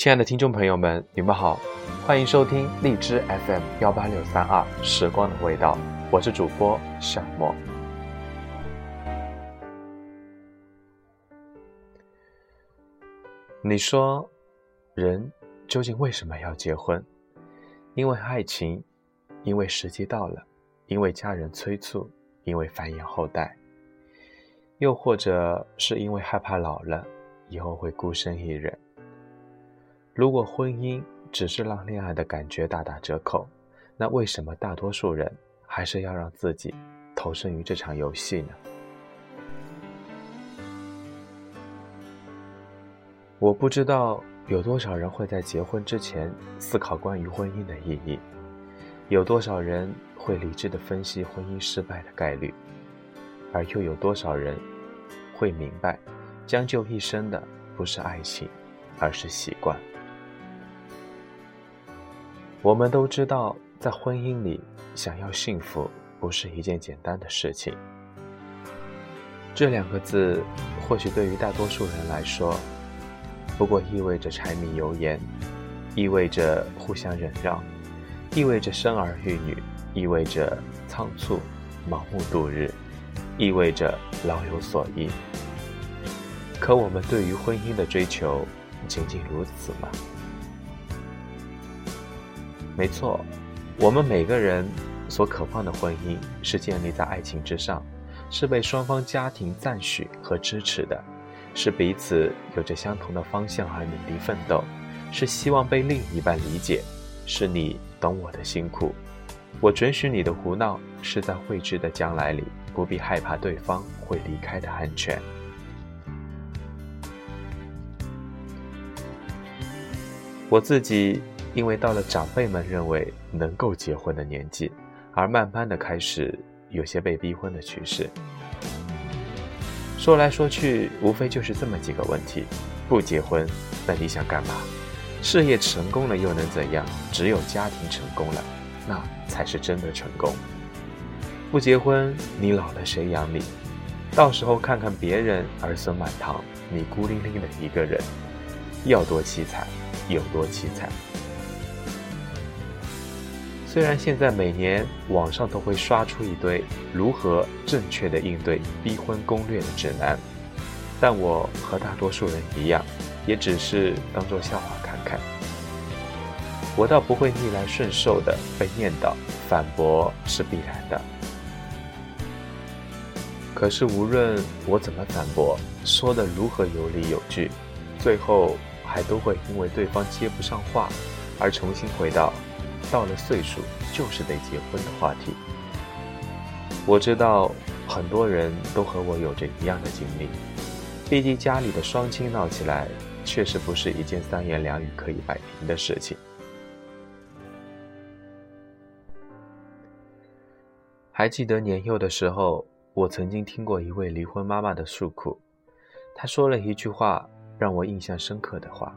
亲爱的听众朋友们，你们好，欢迎收听荔枝 FM 幺八六三二《时光的味道》，我是主播小莫。你说，人究竟为什么要结婚？因为爱情，因为时机到了，因为家人催促，因为繁衍后代，又或者是因为害怕老了以后会孤身一人。如果婚姻只是让恋爱的感觉大打折扣，那为什么大多数人还是要让自己投身于这场游戏呢？我不知道有多少人会在结婚之前思考关于婚姻的意义，有多少人会理智的分析婚姻失败的概率，而又有多少人会明白，将就一生的不是爱情，而是习惯。我们都知道，在婚姻里，想要幸福不是一件简单的事情。这两个字，或许对于大多数人来说，不过意味着柴米油盐，意味着互相忍让，意味着生儿育女，意味着仓促、盲目度日，意味着老有所依。可我们对于婚姻的追求，仅仅如此吗？没错，我们每个人所渴望的婚姻是建立在爱情之上，是被双方家庭赞许和支持的，是彼此有着相同的方向而努力奋斗，是希望被另一半理解，是你懂我的辛苦，我准许你的胡闹，是在未知的将来里不必害怕对方会离开的安全。我自己。因为到了长辈们认为能够结婚的年纪，而慢慢的开始有些被逼婚的趋势。说来说去，无非就是这么几个问题：不结婚，那你想干嘛？事业成功了又能怎样？只有家庭成功了，那才是真的成功。不结婚，你老了谁养你？到时候看看别人儿孙满堂，你孤零零的一个人，要多凄惨，有多凄惨。虽然现在每年网上都会刷出一堆如何正确的应对逼婚攻略的指南，但我和大多数人一样，也只是当做笑话看看。我倒不会逆来顺受的被念叨，反驳是必然的。可是无论我怎么反驳，说的如何有理有据，最后还都会因为对方接不上话，而重新回到。到了岁数就是得结婚的话题，我知道很多人都和我有着一样的经历。毕竟家里的双亲闹起来，确实不是一件三言两语可以摆平的事情。还记得年幼的时候，我曾经听过一位离婚妈妈的诉苦，她说了一句话让我印象深刻的话：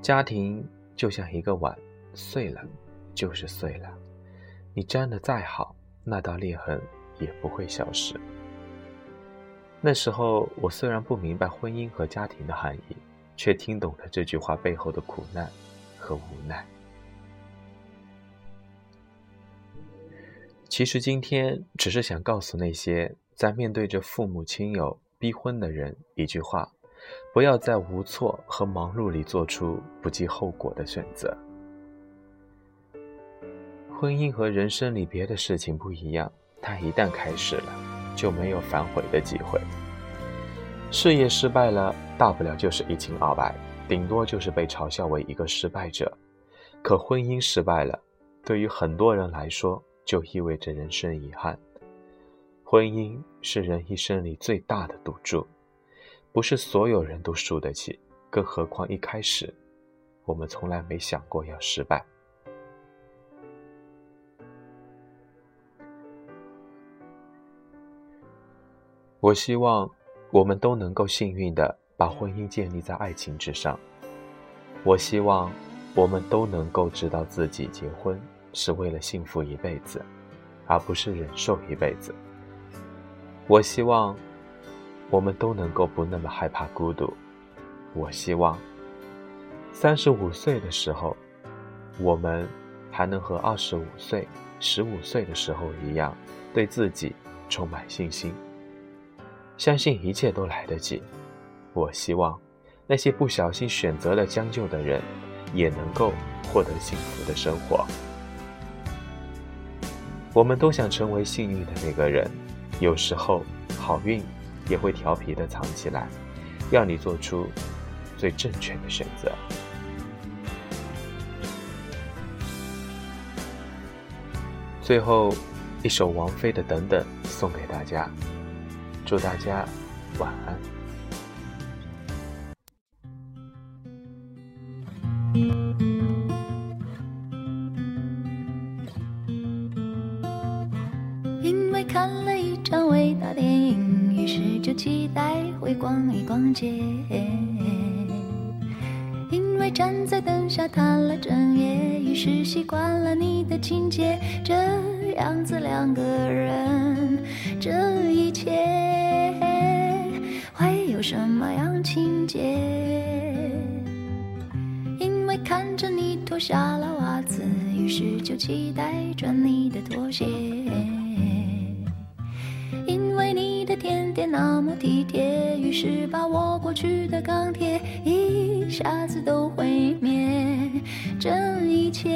家庭就像一个碗。碎了，就是碎了。你粘的再好，那道裂痕也不会消失。那时候，我虽然不明白婚姻和家庭的含义，却听懂了这句话背后的苦难和无奈。其实，今天只是想告诉那些在面对着父母亲友逼婚的人一句话：不要在无措和忙碌里做出不计后果的选择。婚姻和人生里别的事情不一样，它一旦开始了，就没有反悔的机会。事业失败了，大不了就是一清二白，顶多就是被嘲笑为一个失败者。可婚姻失败了，对于很多人来说，就意味着人生遗憾。婚姻是人一生里最大的赌注，不是所有人都输得起，更何况一开始，我们从来没想过要失败。我希望我们都能够幸运的把婚姻建立在爱情之上。我希望我们都能够知道自己结婚是为了幸福一辈子，而不是忍受一辈子。我希望我们都能够不那么害怕孤独。我希望三十五岁的时候，我们还能和二十五岁、十五岁的时候一样，对自己充满信心，相信一切都来得及。我希望那些不小心选择了将就的人，也能够获得幸福的生活。我们都想成为幸运的那个人，有时候好运也会调皮的藏起来，让你做出最正确的选择。最后一首王菲的《等等》送给大家，祝大家晚安。因为看了一场伟大电影，于是就期待会逛一逛街。因为站在灯下谈了整夜，于是习惯了你的情节。这样子两个人，这一切会有什么样情节？因为看着你脱下了袜子，于是就期待着你的拖鞋。因为你的甜点那么体贴，于是把我过去的钢铁一下子都毁灭。这一切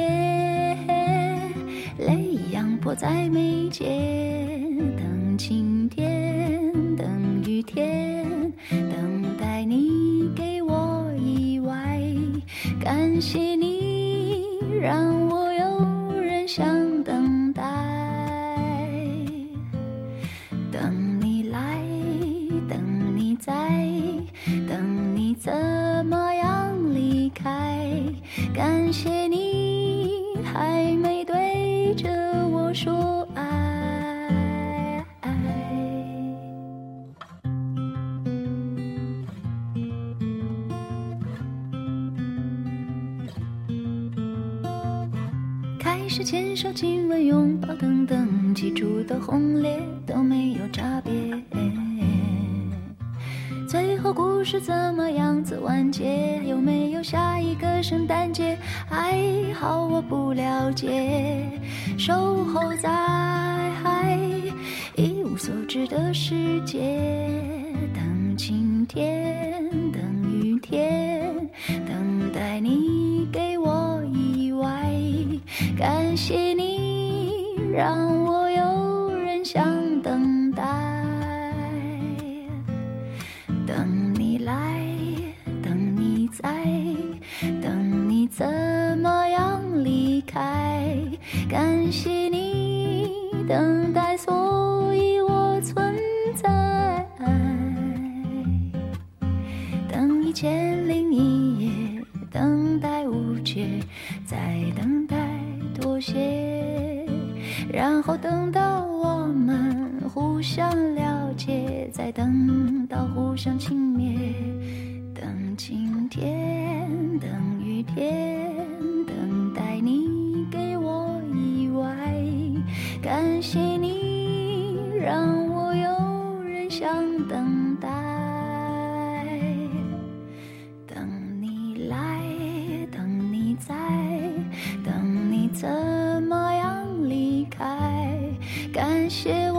迫在眉睫等晴天等雨天等待你给我意外感谢你让我有人想等待。等你来等你在等你怎么样离开感谢是牵手、亲吻、拥抱等等，记住的轰烈都没有差别。最后故事怎么样子完结？有没有下一个圣诞节？还好我不了解。守候在一无所知的世界，等晴天，等雨天，等待你。感谢你，让我有人想等待。等你来，等你在，等你怎么样离开？感谢你等待，所以我存在。等一千零一夜，等待无解，在等待。妥协，然后等到我们互相了解，再等到互相轻蔑。等晴天，怎么样离开？感谢。